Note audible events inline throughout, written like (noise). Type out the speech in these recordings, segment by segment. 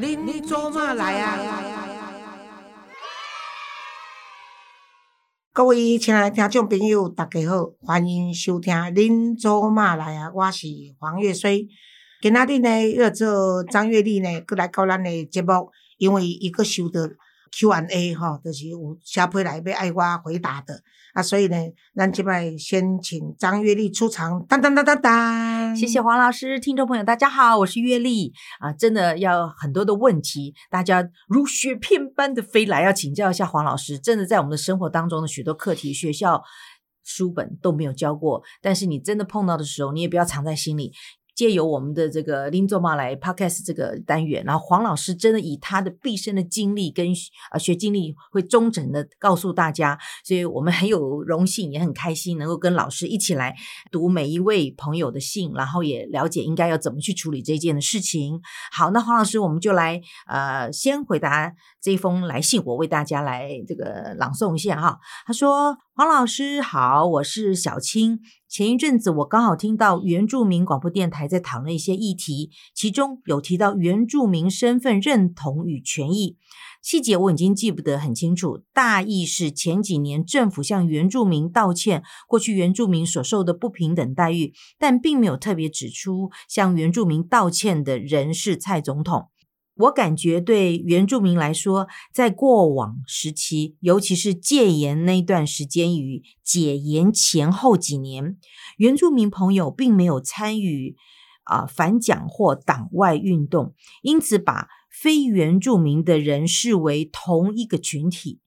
您做嘛来啊？各位亲爱的听众朋友，大家好，欢迎收听《您做嘛来啊》，我是黄月水。今仔日呢，要做张月丽呢，过来到咱的节目，因为伊个收到 Q&A 吼，就是有写批来要爱我回答的。啊，所以呢，咱即摆先请张月丽出场，当当当当当。谢谢黄老师，听众朋友大家好，我是月丽啊，真的要很多的问题，大家如雪片般的飞来，要请教一下黄老师。真的在我们的生活当中的许多课题，学校书本都没有教过，但是你真的碰到的时候，你也不要藏在心里。借由我们的这个林做妈来 podcast 这个单元，然后黄老师真的以他的毕生的经历跟呃学经历，会忠诚的告诉大家，所以我们很有荣幸，也很开心能够跟老师一起来读每一位朋友的信，然后也了解应该要怎么去处理这件的事情。好，那黄老师，我们就来呃先回答这封来信，我为大家来这个朗诵一下哈。他说：“黄老师好，我是小青。”前一阵子，我刚好听到原住民广播电台在讨论一些议题，其中有提到原住民身份认同与权益，细节我已经记不得很清楚。大意是前几年政府向原住民道歉，过去原住民所受的不平等待遇，但并没有特别指出向原住民道歉的人是蔡总统。我感觉对原住民来说，在过往时期，尤其是戒严那段时间与解严前后几年，原住民朋友并没有参与啊反蒋或党外运动，因此把非原住民的人视为同一个群体。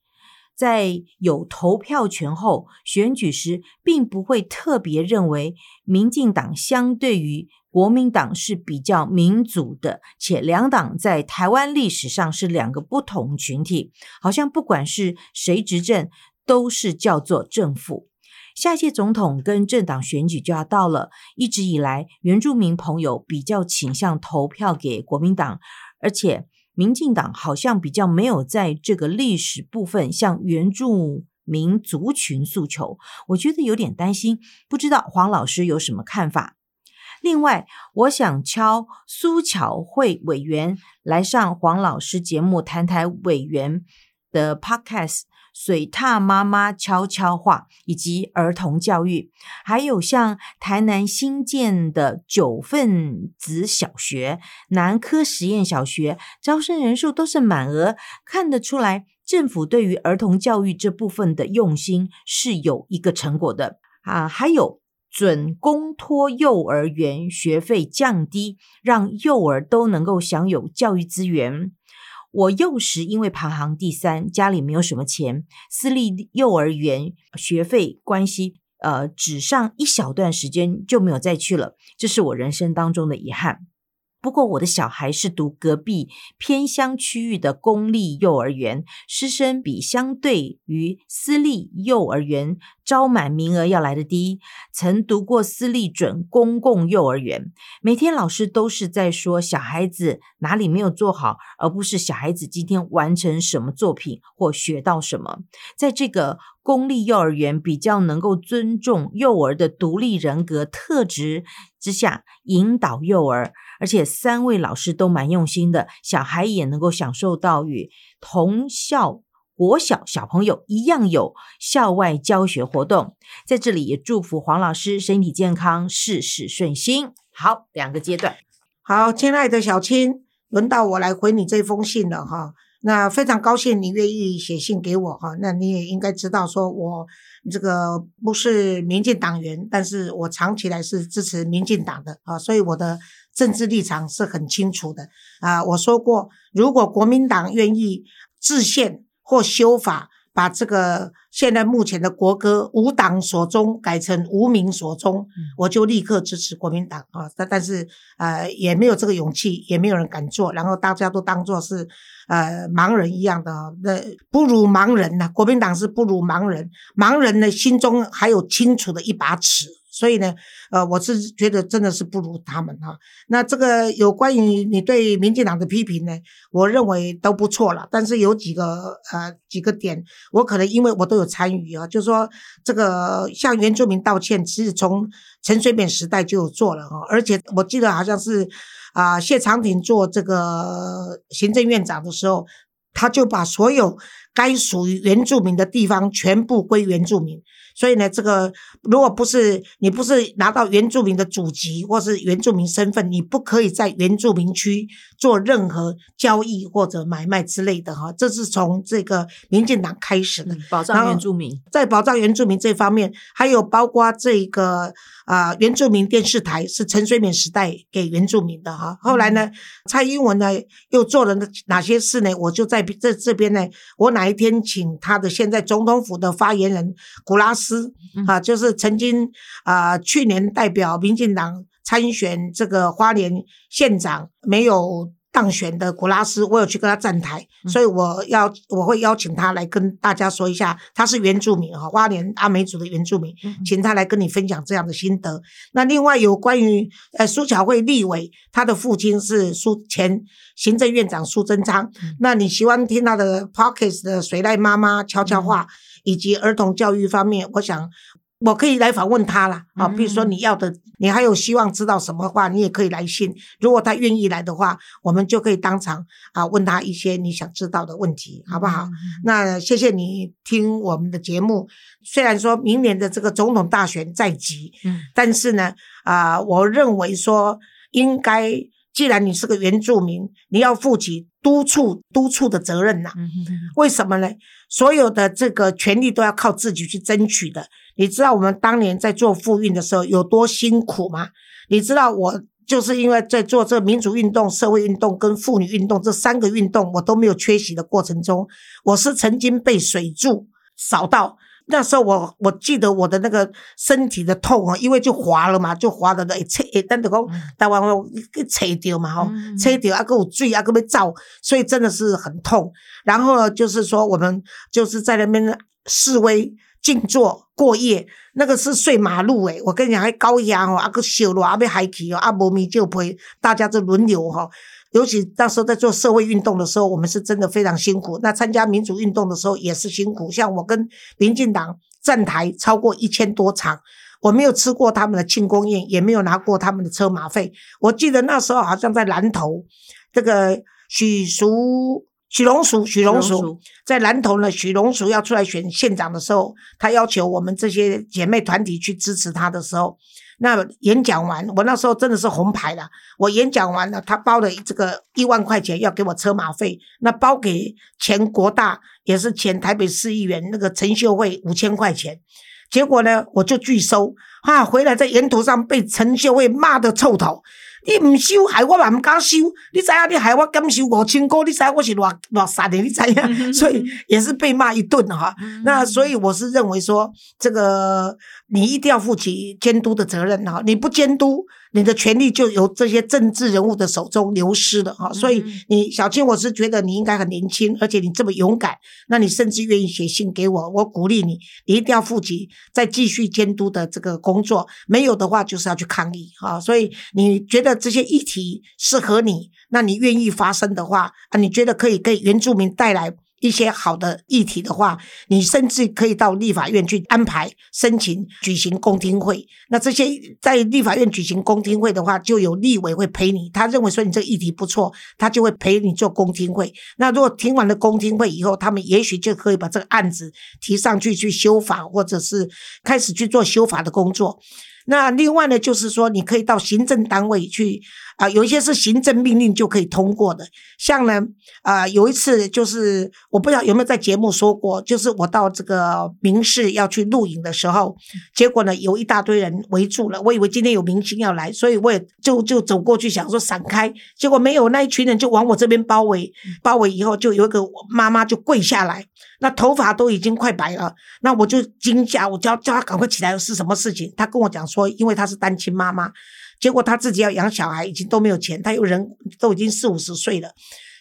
在有投票权后，选举时并不会特别认为民进党相对于。国民党是比较民主的，且两党在台湾历史上是两个不同群体，好像不管是谁执政，都是叫做政府。下届总统跟政党选举就要到了，一直以来原住民朋友比较倾向投票给国民党，而且民进党好像比较没有在这个历史部分向原住民族群诉求，我觉得有点担心，不知道黄老师有什么看法？另外，我想敲苏巧慧委员来上黄老师节目谈谈委员的 podcast《水獭妈妈悄悄话》以及儿童教育，还有像台南新建的九份子小学、南科实验小学招生人数都是满额，看得出来政府对于儿童教育这部分的用心是有一个成果的啊，还有。准公托幼儿园学费降低，让幼儿都能够享有教育资源。我幼时因为排行第三，家里没有什么钱，私立幼儿园学费关系，呃，只上一小段时间就没有再去了，这是我人生当中的遗憾。不过，我的小孩是读隔壁偏乡区域的公立幼儿园，师生比相对于私立幼儿园招满名额要来的低。曾读过私立准公共幼儿园，每天老师都是在说小孩子哪里没有做好，而不是小孩子今天完成什么作品或学到什么。在这个公立幼儿园比较能够尊重幼儿的独立人格特质之下，引导幼儿。而且三位老师都蛮用心的，小孩也能够享受到与同校国小小朋友一样有校外教学活动。在这里也祝福黄老师身体健康，事事顺心。好，两个阶段。好，亲爱的小青，轮到我来回你这封信了哈。那非常高兴你愿意写信给我哈。那你也应该知道，说我这个不是民进党员，但是我长期来是支持民进党的啊，所以我的。政治立场是很清楚的啊！我说过，如果国民党愿意制宪或修法，把这个现在目前的国歌“无党所终”改成“无民所终”，我就立刻支持国民党啊！但但是呃，也没有这个勇气，也没有人敢做，然后大家都当做是呃盲人一样的，那不如盲人呐！国民党是不如盲人，盲人呢心中还有清楚的一把尺。所以呢，呃，我是觉得真的是不如他们哈。那这个有关于你对民进党的批评呢，我认为都不错了。但是有几个呃几个点，我可能因为我都有参与啊，就是说这个向原住民道歉，其实从陈水扁时代就有做了哈。而且我记得好像是啊、谢长廷做这个行政院长的时候，他就把所有该属于原住民的地方全部归原住民。所以呢，这个如果不是你不是拿到原住民的祖籍或是原住民身份，你不可以在原住民区做任何交易或者买卖之类的哈。这是从这个民进党开始的。保障原住民，在保障原住民这方面，还有包括这个啊、呃原住民电视台是陈水扁时代给原住民的哈。后来呢，蔡英文呢又做了哪些事呢？我就在这这边呢，我哪一天请他的现在总统府的发言人古拉斯啊，就是曾经啊、去年代表民进党参选这个花莲县长没有。当选的古拉斯，我有去跟他站台，所以我要我会邀请他来跟大家说一下，他是原住民哈，花莲阿美族的原住民，请他来跟你分享这样的心得。那另外有关于呃苏巧慧立委，他的父亲是苏前行政院长苏贞昌，那你喜欢听他的 Pockets 的谁来妈妈悄悄话，以及儿童教育方面，我想。我可以来访问他啦，啊，比如说你要的，你还有希望知道什么话，你也可以来信。如果他愿意来的话，我们就可以当场啊问他一些你想知道的问题，好不好？那谢谢你听我们的节目。虽然说明年的这个总统大选在即，嗯但是呢，啊、我认为说应该，既然你是个原住民，你要负起督促督促的责任呐、嗯哼哼为什么呢？所有的这个权利都要靠自己去争取的。你知道我们当年在做妇运的时候有多辛苦吗？你知道我就是因为在做这民主运动、社会运动跟妇女运动这三个运动，我都没有缺席的过程中，我是曾经被水柱扫到。那时候我我记得我的那个身体的痛啊，因为就滑了嘛，就滑的会切，会等着讲台湾话给切掉嘛吼，嗯切掉啊，给有水啊，给要照，所以真的是很痛。然后呢，就是说我们就是在那边示威、静坐、过夜，那个是睡马路诶、我跟你讲，还高压哦，啊个烧热啊要海去哦，啊无米就陪大家就轮流哈、尤其那时候在做社会运动的时候，我们是真的非常辛苦。那参加民主运动的时候也是辛苦，像我跟民进党站台超过一千多场，我没有吃过他们的庆功宴，也没有拿过他们的车马费。我记得那时候好像在南投，这个许淑。许荣淑，许荣淑在南投呢。许荣淑要出来选县长的时候，他要求我们这些姐妹团体去支持他的时候，那演讲完，我那时候真的是红牌了。我演讲完了，他包了这个一万块钱要给我车马费，那包给前国大也是前台北市议员那个陈秀慧五千块钱。结果呢，我就拒收啊！回来在沿途上被陈秀慧骂得臭头。你唔收，害我嘛唔敢收。你知影你害我敢收五千块，你知影我是偌偌傻的，你知影？所以也是被骂一顿哈。那所以我是认为说，这个你一定要负起监督的责任哈。你不监督，你的权利就由这些政治人物的手中流失了哈。所以你小青，我是觉得你应该很年轻，而且你这么勇敢，那你甚至愿意写信给我，我鼓励你，你一定要负起再继续监督的这个工作。没有的话，就是要去抗议哈。所以你觉得这些议题适合你，那你愿意发声的话啊，你觉得可以给原住民带来。一些好的议题的话，你甚至可以到立法院去安排申请举行公听会。那这些在立法院举行公听会的话，就有立委会陪你。他认为说你这个议题不错，他就会陪你做公听会。那如果听完了公听会以后，他们也许就可以把这个案子提上去去修法，或者是开始去做修法的工作。那另外呢，就是说你可以到行政单位去啊、有一些是行政命令就可以通过的。像呢，啊、有一次就是我不知道有没有在节目说过，就是我到这个民视要去录影的时候，结果呢有一大堆人围住了，我以为今天有明星要来，所以我也就就走过去想说闪开，结果没有，那一群人就往我这边包围，包围以后就有一个妈妈就跪下来，那头发都已经快白了，那我就惊吓，我叫叫她赶快起来，是什么事情？她跟我讲说，因为她是单亲妈妈，结果他自己要养小孩，已经都没有钱，他有人都已经四五十岁了，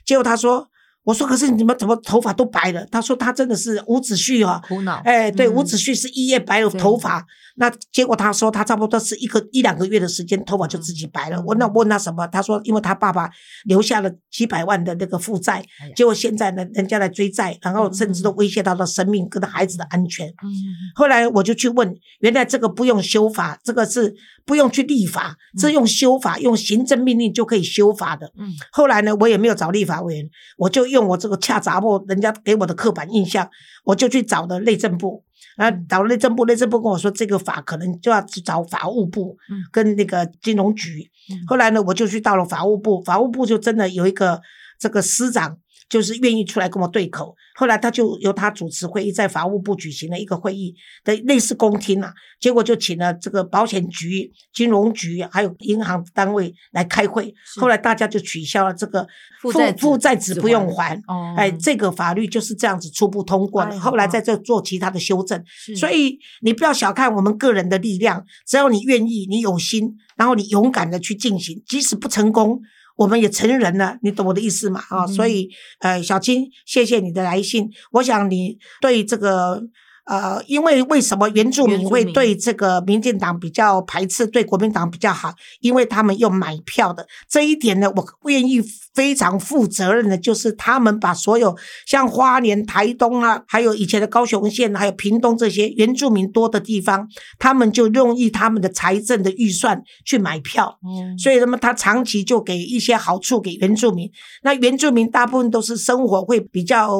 结果他说我说可是你们怎么头发都白了？他说他真的是伍子胥啊，苦恼。哎，对，嗯伍子胥是一夜白了头发，那结果他说他差不多是一个一两个月的时间，头发就自己白了。嗯我那我问他什么？他说因为他爸爸留下了几百万的那个负债结果现在呢，人家来追债，然后甚至都威胁到了生命跟他孩子的安全。嗯后来我就去问，原来这个不用修法，这个是不用去立法，这用修法，用行政命令就可以修法的。嗯后来呢，我也没有找立法委员，我就用我这个恰杂货人家给我的刻板印象，我就去找了内政部，啊，找了内政部，内政部跟我说这个法可能就要去找法务部嗯跟那个金融局。嗯后来呢，我就去到了法务部，法务部就真的有一个这个司长。就是愿意出来跟我对口，后来他就由他主持会议，在法务部举行了一个会议的类似公听啊，结果就请了这个保险局、金融局还有银行单位来开会，是后来大家就取消了这个负债负债只只不用还。哦，哎，这个法律就是这样子初步通过了，后来在这做其他的修正。所以你不要小看我们个人的力量，只要你愿意，你有心，然后你勇敢的去进行，即使不成功，我们也成人了，你懂我的意思嘛？啊、嗯所以呃，小青，谢谢你的来信，我想你对这个。呃，因为为什么原住民会对这个民进党比较排斥，对国民党比较好？因为他们用买票的这一点呢，我愿意非常负责任的，就是他们把所有像花莲、台东啊，还有以前的高雄县，还有屏东这些原住民多的地方，他们就用以他们的财政的预算去买票。嗯所以那么他长期就给一些好处给原住民，那原住民大部分都是生活会比较，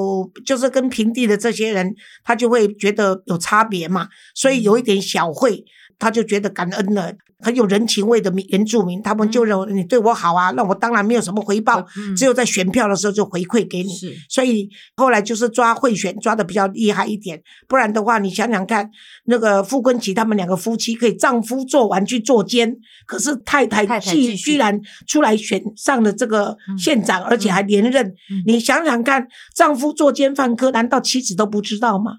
就是跟平地的这些人，他就会觉得有差别嘛，所以有一点小惠，他就觉得感恩了，很有人情味的民原住民，他们就认为你对我好啊，那我当然没有什么回报，嗯只有在选票的时候就回馈给你。是所以后来就是抓贿选抓的比较厉害一点，不然的话，你想想看，那个傅昆萁他们两个夫妻可以丈夫做完去做奸，可是太太太太居然出来选上了这个嗯县长，而且还连任。嗯你想想看，丈夫作奸犯科，难道妻子都不知道吗？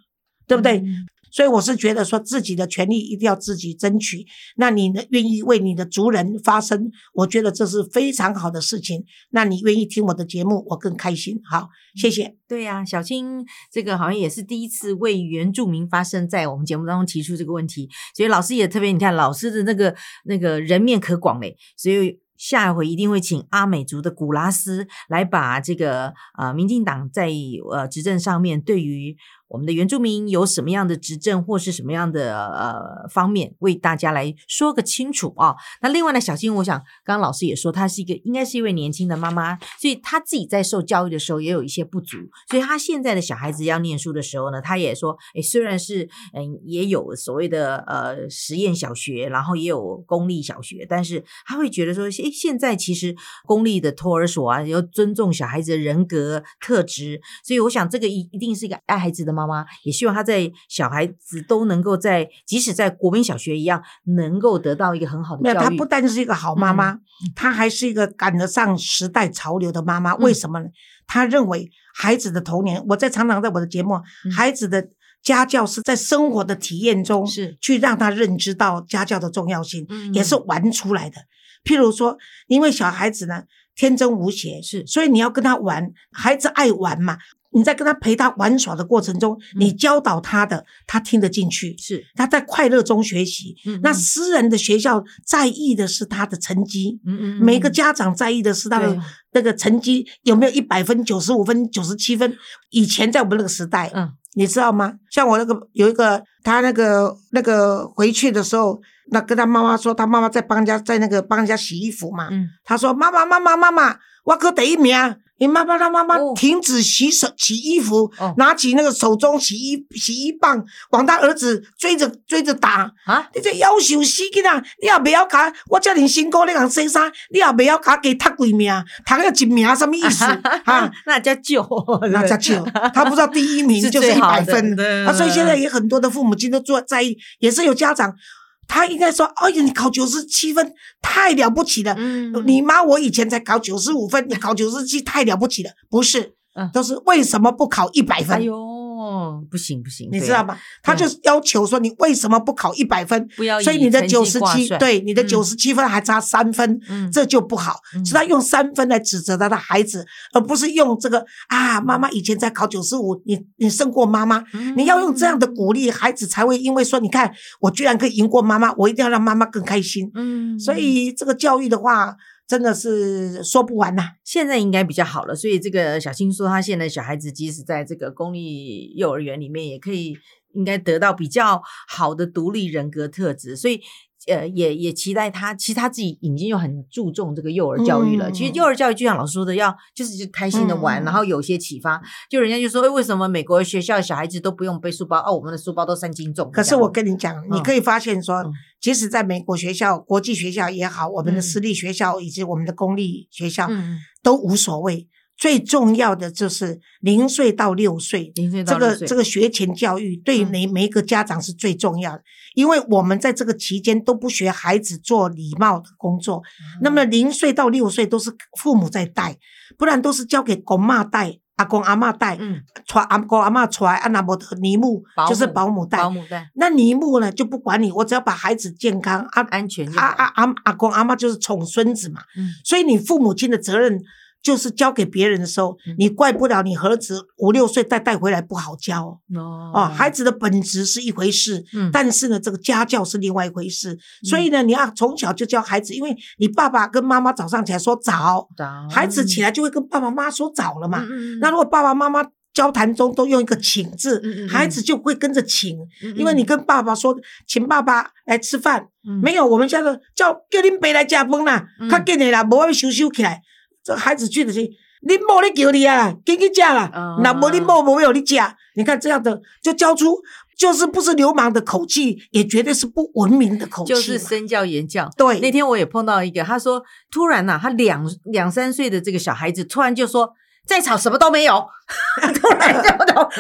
对不对？嗯所以我是觉得说自己的权利一定要自己争取。那你呢愿意为你的族人发声，我觉得这是非常好的事情。那你愿意听我的节目，我更开心。好，谢谢。对呀、小青这个好像也是第一次为原住民发声，在我们节目当中提出这个问题，所以老师也特别，你看老师的那个那个人面可广嘞，所以下一回一定会请阿美族的古拉斯来把这个呃民进党在呃执政上面对于我们的原住民有什么样的执政或是什么样的呃方面，为大家来说个清楚啊、那另外呢，小青，我想刚刚老师也说，她是一个应该是一位年轻的妈妈，所以她自己在受教育的时候也有一些不足，所以她现在的小孩子要念书的时候呢，她也说，诶，虽然是嗯也有所谓的呃实验小学，然后也有公立小学，但是她会觉得说，诶，现在其实公立的托儿所啊，要尊重小孩子的人格特质，所以我想这个一一定是一个爱孩子的妈妈妈，也希望他在小孩子都能够在即使在国民小学一样，能够得到一个很好的没有，教育。她不但是一个好妈妈，她还是一个赶得上时代潮流的妈妈。为什么呢？她认为孩子的童年，我在常常在我的节目，嗯孩子的家教是在生活的体验中，是去让他认知到家教的重要性，嗯也是玩出来的。譬如说，因为小孩子呢天真无邪，是所以你要跟他玩，孩子爱玩嘛。你在跟他陪他玩耍的过程中，你教导他的，他听得进去，是，他在快乐中学习。那私人的学校在意的是他的成绩，嗯嗯，每个嗯家长在意的是他的那个成绩有没有一百分、九十五分、九十七分。以前在我们那个时代，嗯你知道吗？像我那个有一个，他那个那个回去的时候，那跟他妈妈说，他妈妈在帮人家在那个帮人家洗衣服嘛。嗯他说：“妈妈，妈妈，妈妈，我可第一名。”你妈妈，他妈妈哦。停止洗手洗衣服，哦。拿起那个手中洗衣洗衣棒，往他儿子追着追着打。啊，你这要求死囡仔，你也袂晓卡我遮尔辛苦你共洗衫，你也袂晓甲加读几名，读个一名什么意思？(laughs) 啊，那叫救，那叫救，他不知道第一名 (laughs) 就是一百分。啊，所以现在也很多的父母亲都做在意，也是有家长，他应该说，哎呀，你考九十七分太了不起了，嗯。你妈我以前才考九十五分，你考九十七太了不起了，不是嗯，都是为什么不考一百分？哎呦，哦，不行不行，你知道吗？他就是要求说你为什么不考一百分？不要所以你的九十七，对你的嗯九十七分还差三分，嗯这就不好。嗯是他用三分来指责他的孩子，而不是用这个啊，妈妈以前才考九十五，你你胜过妈妈。你要用这样的鼓励，孩子才会因为说，你看我居然可以赢过妈妈，我一定要让妈妈更开心。嗯，所以这个教育的话，真的是说不完呐、现在应该比较好了，所以这个小青说，他现在小孩子即使在这个公立幼儿园里面，也可以应该得到比较好的独立人格特质，所以。呃，也也期待他，其实他自己已经有很注重这个幼儿教育了。嗯其实幼儿教育就像老师说的，要就是就开心的玩，嗯然后有些启发。就人家就说，哎，为什么美国学校小孩子都不用背书包？哦，我们的书包都三斤重。可是我跟你讲，你嗯可以发现说嗯，即使在美国学校、国际学校也好，我们的嗯私立学校以及我们的公立学校都无所谓。最重要的就是零岁到六岁，零岁到这六岁个这个学前教育对嗯。每每一个家长是最重要的，因为我们在这个期间都不学孩子做礼貌的工作，那嗯么零岁到六岁都是父母在带，不然都是交给公妈带、阿公阿妈带，嗯，传阿公阿妈出来，啊那么的尼木就是保姆带保，姆带。那尼木呢就不管你，我只要把孩子健康啊安全就好啊啊阿阿公阿妈就是宠孙子嘛，嗯。所以你父母亲的责任就是交给别人的时候，嗯你怪不了你儿子五六岁再带回来不好教哦。哦哦，孩子的本质是一回事，嗯但是呢，这个家教是另外一回事。所以呢，你要从小就教孩子，因为你爸爸跟妈妈早上起来说早，孩子起来就会跟爸爸妈妈说早了嘛。那如果爸爸妈妈交谈中都用一个请字，孩子就会跟着请，嗯因为你跟爸爸说请爸爸来吃饭，嗯没有，我们家的叫叫恁爸来吃饭啦嗯，较紧的啦，无要收收起来。这孩子去的是你某咧叫你啊，紧去吃啦哦，那么你某没有你讲。你看这样的就教出，就是不是流氓的口气，也绝对是不文明的口气。就是身教言教。对，那天我也碰到一个，他说突然呐、他两两三岁的这个小孩子突然就说。在场什么都没有，(laughs) 突然就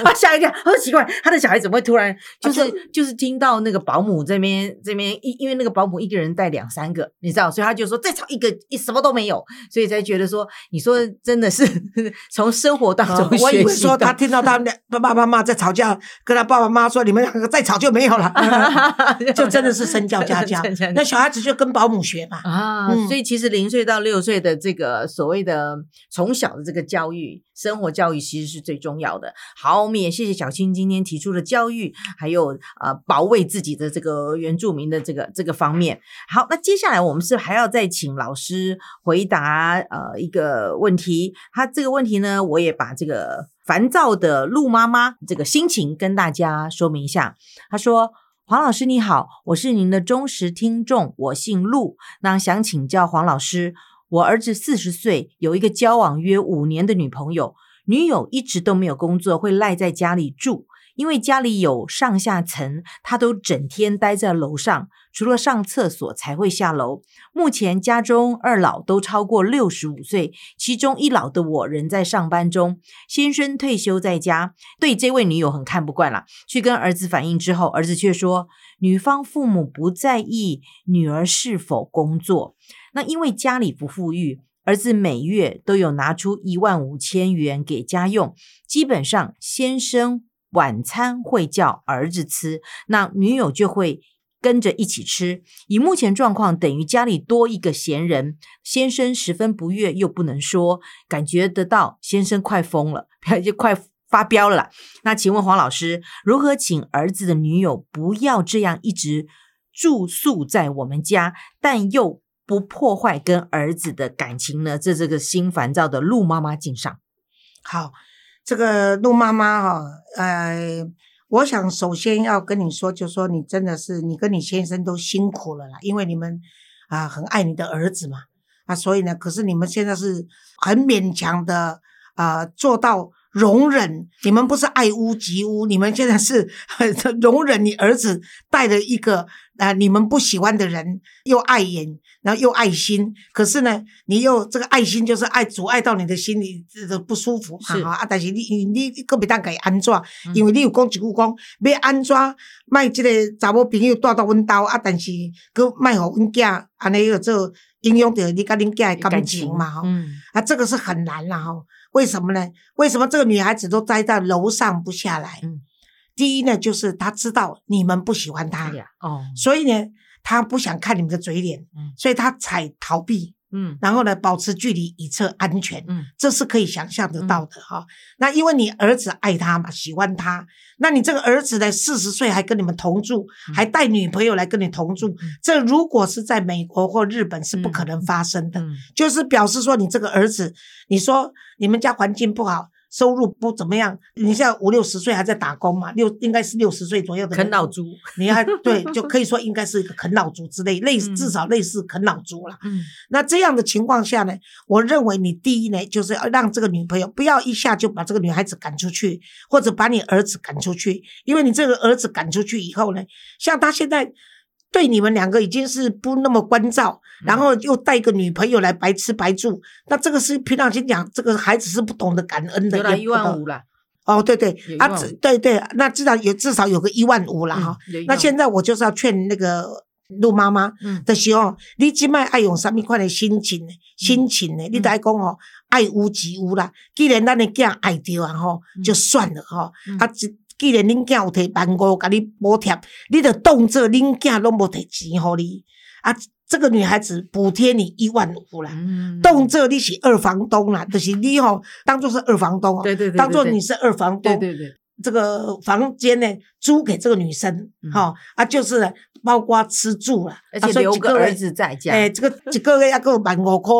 他吓一跳，他说奇怪，他的小孩怎么会突然就是、啊就就是听到那个保姆这边这边因因为那个保姆一个人带两三个，你知道，所以他就说再吵一个一什么都没有，所以才觉得说，你说真的是 (laughs) 从生活当中啊我以为说他听到他们俩爸爸妈妈在吵架，跟他爸爸妈妈说你们两个再吵就没有了，(laughs) 就真的是身教家教。那小孩子就跟保姆学嘛。啊，嗯所以其实零岁到六岁的这个所谓的从小的这个教育，生活教育其实是最重要的。好，我们也谢谢小青今天提出的教育，还有呃保卫自己的这个原住民的这个这个方面。好，那接下来我们是还要再请老师回答呃一个问题。他这个问题呢，我也把这个烦躁的陆妈妈这个心情跟大家说明一下。他说。黄老师你好，我是您的忠实听众，我姓陆。那想请教黄老师，我儿子四十岁，有一个交往约五年的女朋友，女友一直都没有工作，会赖在家里住。因为家里有上下层，他都整天待在楼上，除了上厕所才会下楼。目前家中二老都超过六十五岁，其中一老的我仍在上班中，先生退休在家，对这位女友很看不惯了。去跟儿子反映之后，儿子却说，女方父母不在意女儿是否工作。那因为家里不富裕，儿子每月都有拿出一万五千元给家用，基本上先生晚餐会叫儿子吃，那女友就会跟着一起吃。以目前状况，等于家里多一个闲人，先生十分不悦，又不能说，感觉得到先生快疯了，(laughs) 就快发飙了。那请问黄老师，如何请儿子的女友不要这样一直住宿在我们家，但又不破坏跟儿子的感情呢？这这个心烦躁的陆妈妈敬上。好，这个鹿妈妈哈，呃，我想首先要跟你说，就说你真的是你跟你先生都辛苦了啦，因为你们啊、很爱你的儿子嘛，啊，所以呢，可是你们现在是很勉强的啊、做到容忍，你们不是爱屋及乌，你们现在是很 (laughs) 容忍你儿子带了一个啊、你们不喜欢的人，又碍眼，然后又爱心，可是呢，你又这个爱心就是爱阻碍到你的心里这个不舒服是啊啊！但是你你你个别当给安怎？嗯因为你有讲一句讲，要安怎卖这个查某朋友带到阮兜啊，但是佮卖互阮囝安尼个做影响到你甲恁囝的感情嘛吼。嗯啊，这个是很难啦哈。为什么呢？为什么这个女孩子都待在楼上不下来？嗯第一呢，就是她知道你们不喜欢她，哎，哦，所以呢，她不想看你们的嘴脸，嗯所以她才逃避，嗯然后呢，保持距离以测安全。嗯这是可以想象得到的哈、那因为你儿子爱他嘛，喜欢他，那你这个儿子呢，四十岁还跟你们同住，嗯还带女朋友来跟你同住，这如果是在美国或日本是不可能发生的。嗯就是表示说你这个儿子，你说你们家环境不好。收入不怎么样，你现在五六十岁还在打工嘛？六应该是六十岁左右的啃老族，你还 (laughs) 对，就可以说应该是一个啃老族之类，类至少类似啃老族了。嗯那这样的情况下呢，我认为你第一呢，就是要让这个女朋友不要一下就把这个女孩子赶出去，或者把你儿子赶出去，因为你这个儿子赶出去以后呢，像他现在对你们两个已经是不那么关照，嗯然后又带一个女朋友来白吃白住，那这个是平常心讲，这个孩子是不懂得感恩的，有了一万五了，哦，对对啊，对对，那至少有至少有个一万五了哈。那现在我就是要劝那个陆妈妈嗯的时候，你即摆爱用什么款的心情呢？心情呢？你得爱讲哦，爱屋及乌啦。既然咱的囝爱着啊吼，就算了吼。嗯啊，既既然恁囝有摕万五甲你补贴，你就当做恁囝拢无摕钱互你。啊。这个女孩子补贴你一万五啦，嗯。当做你是二房东啦，就是你吼当做是二房东哦，对对对，对当做你是二房东，对对对，这个房间呢租给这个女生，嗯。哈、啊，就是包括吃住了，而且留个儿，子在家，哎、这个一个月要够万五块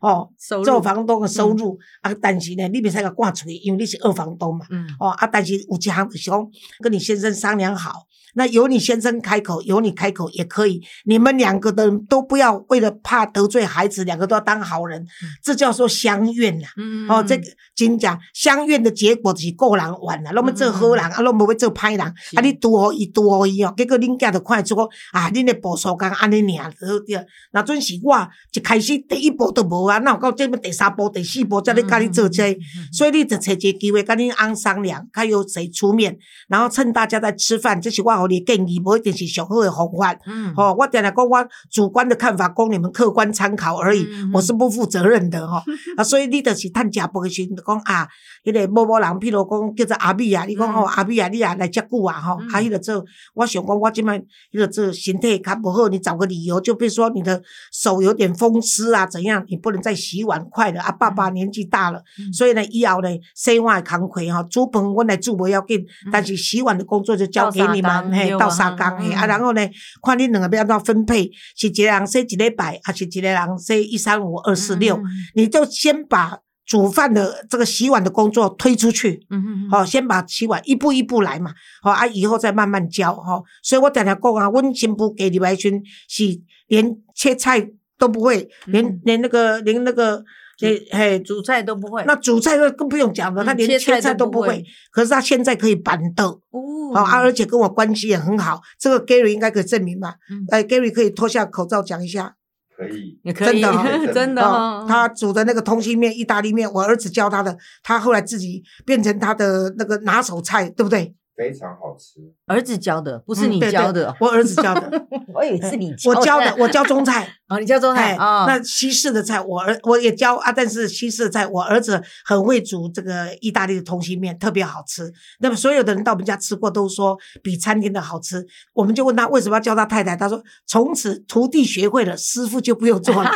哦，做房东的收入、啊，但是呢，你袂使个挂嘴，因为你是二房东嘛，嗯。哦啊，但是有一项就是讲跟你先生商量好，那由你先生开口，由你开口也可以，你们两个的都不要为了怕得罪孩子，两个都要当好人，这叫做相怨呐、嗯。哦，这个真讲相怨的结果就是个人怨啦，那么做好人，啊，那么要做歹人，啊，你拄好伊拄好伊哦，结果恁家就看出讲啊，恁的步数工安尼尔，对对。那准是我一开始第一步都无啊，那有到这么第三步、第四步才咧甲你做这个所以你就找一个机会跟恁翁商量，看有谁出面，然后趁大家在吃饭，这是我互你建议，无一定是上好的方法。嗯。哦，我点来讲我主观的看法，供你们客观参考而已，我是不负责任的哈、(laughs) 啊，所以你就是趁食饭的时阵就讲啊，迄、个某某人，譬如讲叫做阿美啊，你讲哦、嗯阿美啊，你也来遮久啊吼，嗯。啊，迄、个做，我想讲我即摆迄个做身体较不好，你找个理由，就比如说你的手有点风湿啊，怎样，你不能再洗碗筷了啊，爸爸年纪大了，嗯。所以呢，以后呢，洗碗的工课吼，煮饭我来煮不要紧，但是洗碗的工作就交给你嗯嘿，到三工嘿，啊，嗯。然后呢，看恁两个要怎分配，是一个人洗一礼拜，还是一个人洗一三五二四六，嗯你就先把煮饭的这个洗碗的工作推出去。嗯嗯好、先把洗碗一步一步来嘛，好、啊，以后再慢慢教哈、所以我常常讲啊，阮新妇给入来时阵是连切菜都不会，连、嗯。连那个连那个，连嘿，煮菜都不会，那煮菜那更不用讲了，嗯他连切切菜菜都不会可是他现在可以板凳。哦好、啊，而且跟我关系也很好，这个 Gary 应该可以证明吧？嗯哎，Gary 可以脱下口罩讲一下。可以，也可以，(laughs) 真的哦真的他煮的那个通心面、意大利面，我儿子教他的，他后来自己变成他的那个拿手菜，对不对？非常好吃。儿子教的，不是你教的，我儿子教的，(laughs) 我以为是你教我教的，我教中菜，哦，你教中菜哎，啊，那西式的菜我儿我也教啊，但是西式的菜我儿子很会煮这个意大利的通心面，特别好吃。那么所有的人到我们家吃过都说比餐厅的好吃，我们就问他为什么要教他太太，他说从此徒弟学会了，师傅就不用做了。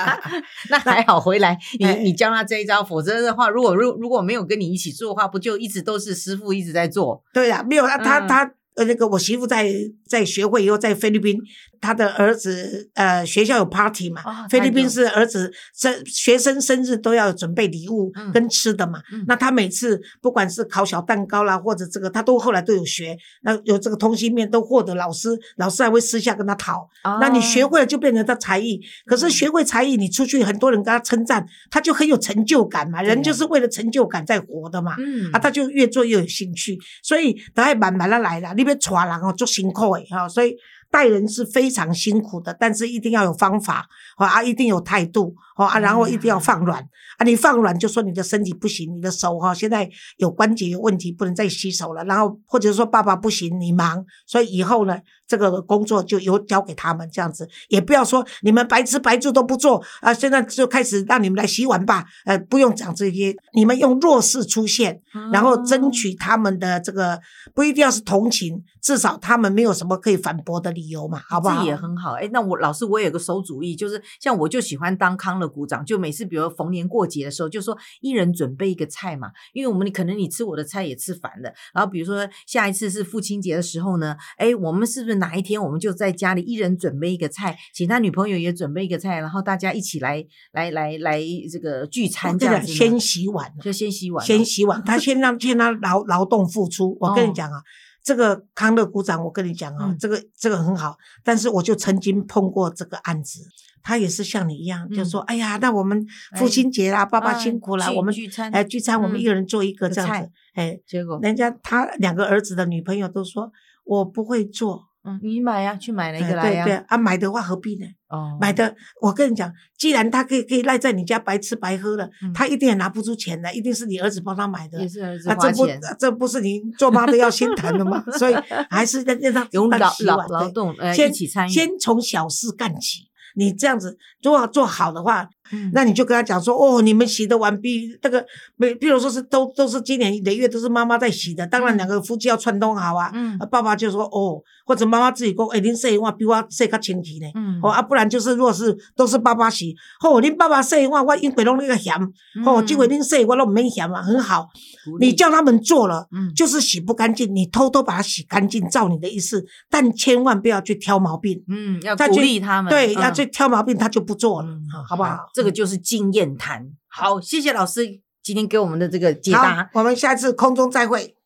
(laughs) 那还好回来，(laughs) 你哎你教他这一招，否则的话，如果如如果没有跟你一起做的话，不就一直都是师傅一直在做？对呀、没有啊，他嗯他呃那个我媳妇在在学会以后，在菲律宾，他的儿子呃学校有 party 嘛，哦菲律宾是儿子生学生生日都要准备礼物嗯跟吃的嘛。嗯那他每次不管是烤小蛋糕啦，或者这个，他都后来都有学。那有这个通心面都获得老师，老师还会私下跟他讨。那你学哦会了就变成他才艺，可是学会才艺，你出去很多人跟他称赞，他就很有成就感嘛。人就是为了成就感在活的嘛。嗯啊，他就越做越有兴趣，所以他还慢慢的来了。你要带人哦，做辛苦的哈、所以待人是非常辛苦的，但是一定要有方法，哦啊，一定有态度，哦啊，然后一定要放软啊，你放软就说你的身体不行，你的手哈、现在有关节有问题，不能再洗手了，然后或者说爸爸不行，你忙，所以以后呢，这个工作就由交给他们这样子，也不要说你们白吃白住都不做啊，现在就开始让你们来洗碗吧，呃，不用讲这些，你们用弱势出现，然后争取他们的这个不一定要是同情，至少他们没有什么可以反驳的理由嘛，好不好？这也很好。哎，那我老师我有个馊主意，就是像我就喜欢当康乐股长，就每次比如逢年过节的时候，就说一人准备一个菜嘛，因为我们可能你吃我的菜也吃烦了。然后比如说下一次是父亲节的时候呢，哎，我们是不是哪一天我们就在家里一人准备一个菜，请他女朋友也准备一个菜，然后大家一起来来来来这个聚餐这这样子先洗碗，就先洗碗哦，先洗碗，(laughs) 他先让先让劳劳动付出。我跟哦你讲啊，这个康乐股长，我跟你讲啊，嗯这个这个很好，但是我就曾经碰过这个案子。他也是像你一样，就嗯说：“哎呀，那我们父亲节啦，爸爸哎辛苦啦，聚我们聚餐哎聚餐，我们嗯一个人做一个这样子。”哎，结果人家他两个儿子的女朋友都说：“我不会做。嗯，你买呀，去买了一哎个来呀，对对啊，买的话何必呢？哦，买的，我跟你讲，既然他可以可以赖在你家白吃白喝了，嗯他一定也拿不出钱来，一定是你儿子帮他买的。也是儿子啊，这不。这不是你做妈的要心疼的吗？(laughs) 所以还是让让他用劳劳帮洗碗对劳动一起参与，先从小事干起。你这样子如果做好的话，嗯。那你就跟他讲说，哦，你们洗的碗比那个，比譬如说是都都是今年累月都是妈妈在洗的，当然嗯两个夫妻要串通好啊。嗯。啊爸爸就说哦，或者妈妈自己讲，哎，您洗的碗比我洗较清洁呢。嗯。哦啊，不然就是如果是都是爸爸洗，哦，恁爸爸洗的碗我因为拢那个咸，哦，这回恁洗的我都唔免咸啊，很好。你叫他们做了，嗯。就是洗不干净，你偷偷把它洗干净，照你的意思，但千万不要去挑毛病。嗯要鼓励他们，对，嗯。要去挑毛病，他就不做了，好不好？这个就是经验谈。好，谢谢老师今天给我们的这个解答。，我们下次空中再会。